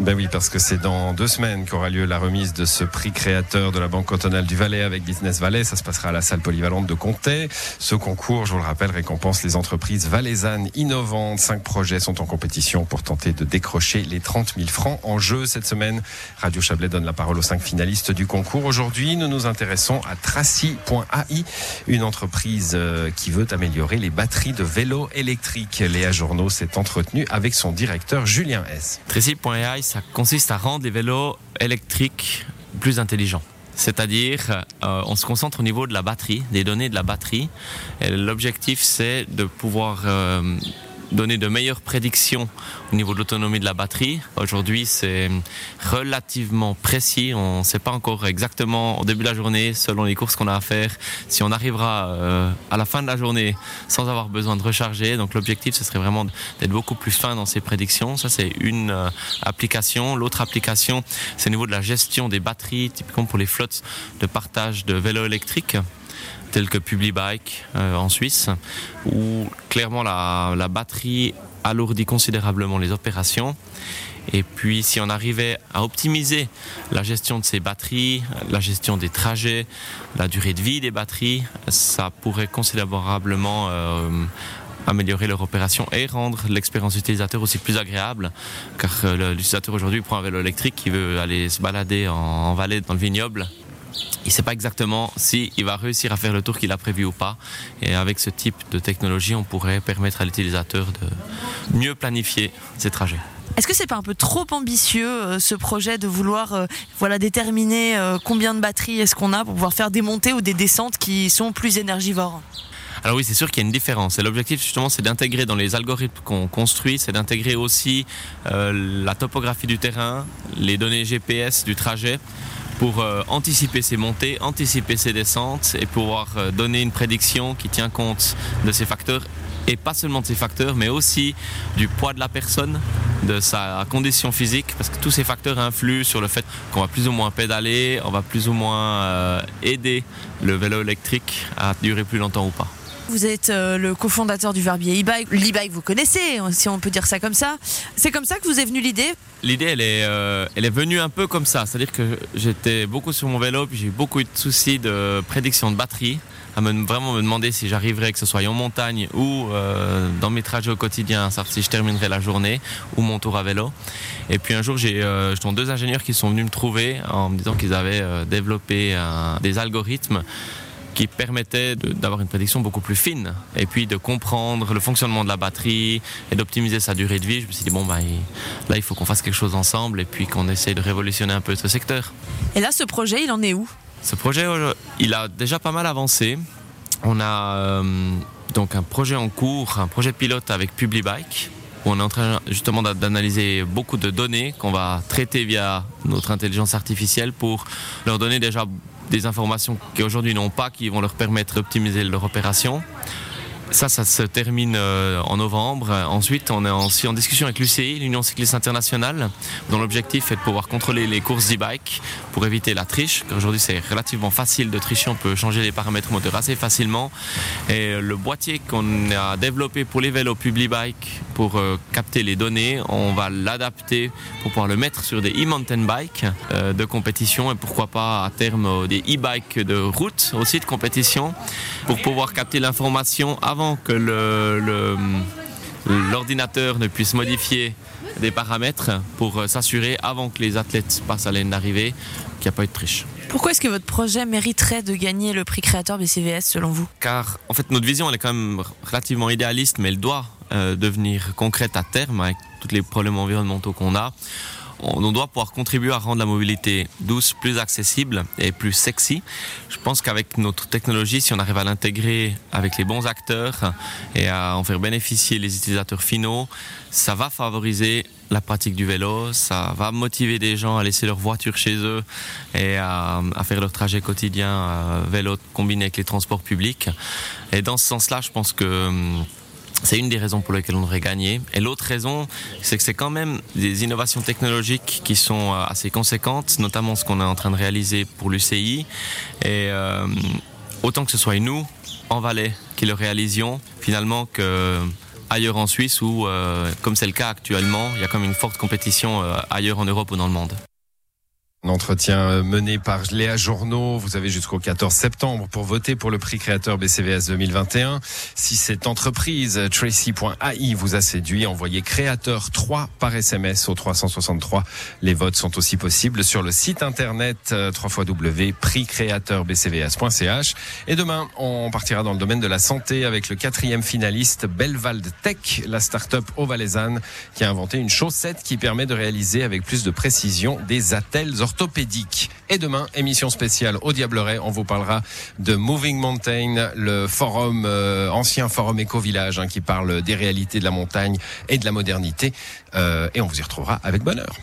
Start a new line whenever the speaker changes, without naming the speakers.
Ben oui, parce que c'est dans deux semaines qu'aura lieu la remise de ce prix créateur de la Banque cantonale du Valais avec Business Valais. Ça se passera à la salle polyvalente de Comté. Ce concours, je vous le rappelle, récompense les entreprises valaisannes innovantes. Cinq projets sont en compétition pour tenter de décrocher les 30 000 francs en jeu cette semaine. Radio Chablais donne la parole aux cinq finalistes du concours. Aujourd'hui, nous nous intéressons à Tracy.ai, une entreprise euh, qui veut améliorer les batteries de vélos électriques. Léa Journaux s'est entretenue avec son directeur Julien S.
Tracy.ai ça consiste à rendre les vélos électriques plus intelligents. C'est-à-dire, euh, on se concentre au niveau de la batterie, des données de la batterie. L'objectif, c'est de pouvoir euh, donner de meilleures prédictions au niveau de l'autonomie de la batterie. Aujourd'hui, c'est relativement précis. On ne sait pas encore exactement au début de la journée, selon les courses qu'on a à faire, si on arrivera euh, à la fin de la journée sans avoir besoin de recharger. Donc l'objectif, ce serait vraiment d'être beaucoup plus fin dans ces prédictions. Ça, c'est une euh, application. L'autre application, c'est au niveau de la gestion des batteries, typiquement pour les flottes de partage de vélos électriques tels que Publibike euh, en Suisse, où clairement la, batterie alourdit considérablement les opérations. Et puis si on arrivait à optimiser la gestion de ces batteries, la gestion des trajets, la durée de vie des batteries, ça pourrait considérablement euh, améliorer leur opération et rendre l'expérience utilisateur aussi plus agréable. Car euh, l'utilisateur aujourd'hui prend un vélo électrique qui veut aller se balader en vallée dans le vignoble il ne sait pas exactement si il va réussir à faire le tour qu'il a prévu ou pas. Et avec ce type de technologie, on pourrait permettre à l'utilisateur de mieux planifier ses trajets.
Est-ce que c'est pas un peu trop ambitieux euh, ce projet de vouloir euh, voilà déterminer euh, combien de batteries est-ce qu'on a pour pouvoir faire des montées ou des descentes qui sont plus énergivores?
Alors oui, c'est sûr qu'il y a une différence. Et l'objectif justement, c'est d'intégrer dans les algorithmes qu'on construit, c'est d'intégrer aussi la topographie du terrain, les données GPS du trajet, pour euh, anticiper ses montées, anticiper ses descentes et pouvoir euh, donner une prédiction qui tient compte de ces facteurs et pas seulement de ces facteurs, mais aussi du poids de la personne, de sa condition physique, parce que tous ces facteurs influent sur le fait qu'on va plus ou moins pédaler, on va plus ou moins euh, aider le vélo électrique à durer plus longtemps ou pas.
Vous êtes le cofondateur du Verbier e-bike. L'e-bike, vous connaissez, si on peut dire ça comme ça. C'est comme ça que vous est venue l'idée?
L'idée, elle est, euh, elle est venue un peu comme ça. C'est-à-dire que j'étais beaucoup sur mon vélo, puis j'ai eu beaucoup de soucis de prédiction de batterie, à me, vraiment me demander si j'arriverais, que ce soit en montagne ou euh, dans mes trajets au quotidien, savoir si je terminerais la journée ou mon tour à vélo. Et puis un jour, j'ai euh, deux ingénieurs qui sont venus me trouver en me disant qu'ils avaient euh, développé des algorithmes qui permettait d'avoir une prédiction beaucoup plus fine et puis de comprendre le fonctionnement de la batterie et d'optimiser sa durée de vie. Je me suis dit, bon, bah, là, il faut qu'on fasse quelque chose ensemble et puis qu'on essaye de révolutionner un peu ce secteur.
Et là, ce projet, il en est où?
Ce projet, euh, il a déjà pas mal avancé. On a euh, donc un projet en cours, un projet pilote avec Publibike où on est en train justement d'analyser beaucoup de données qu'on va traiter via notre intelligence artificielle pour leur donner déjà des informations qu'aujourd'hui n'ont pas, qui vont leur permettre d'optimiser leur opération. Ça, ça se termine euh, en novembre. Ensuite, on est aussi en discussion avec l'UCI, l'Union cycliste internationale, dont l'objectif est de pouvoir contrôler les courses d'e-bike pour éviter la triche. Aujourd'hui, c'est relativement facile de tricher. On peut changer les paramètres moteurs assez facilement. Et le boîtier qu'on a développé pour les vélos public-bike pour euh, capter les données, on va l'adapter pour pouvoir le mettre sur des e-mountain bikes euh, de compétition et pourquoi pas à terme des e-bikes de route aussi de compétition pour pouvoir capter l'information avant que l'ordinateur ne puisse modifier des paramètres pour euh, s'assurer avant que les athlètes passent à l'aine d'arrivée qu'il n'y a pas eu de triche.
Pourquoi est-ce que votre projet mériterait de gagner le prix créateur BCVS selon vous?
Car en fait notre vision elle est quand même relativement idéaliste mais elle doit euh, devenir concrète à terme avec tous les problèmes environnementaux qu'on a on doit pouvoir contribuer à rendre la mobilité douce plus accessible et plus sexy. Je pense qu'avec notre technologie, si on arrive à l'intégrer avec les bons acteurs et à en faire bénéficier les utilisateurs finaux, ça va favoriser la pratique du vélo, ça va motiver des gens à laisser leur voiture chez eux et à, faire leur trajet quotidien à vélo combiné avec les transports publics. Et dans ce sens-là, je pense que hum, c'est une des raisons pour lesquelles on aurait gagné. Et l'autre raison, c'est que c'est quand même des innovations technologiques qui sont euh, assez conséquentes, notamment ce qu'on est en train de réaliser pour l'UCI. Et euh, autant que ce soit nous, en Valais, qui le réalisions, finalement que ailleurs en Suisse où, comme c'est le cas actuellement, il y a comme une forte compétition ailleurs en Europe ou dans le monde.
Un entretien euh, mené par Léa Journeau. Vous avez jusqu'au 14 septembre pour voter pour le prix créateur BCVS 2021. Si cette entreprise, Tracy.ai, vous a séduit, envoyez créateur 3 par SMS au 363. Les votes sont aussi possibles sur le site internet euh, www.prixcréateurbcvs.ch. Et demain, on partira dans le domaine de la santé avec le quatrième finaliste Belvald Tech, la start-up ovalaisane qui a inventé une chaussette qui permet de réaliser avec plus de précision des attelles orthopédique. Et demain, émission spéciale au Diableret, on vous parlera de Moving Mountain, le forum, euh, ancien forum éco-village hein, qui parle des réalités de la montagne et de la modernité. Euh, et on vous y retrouvera avec bonheur.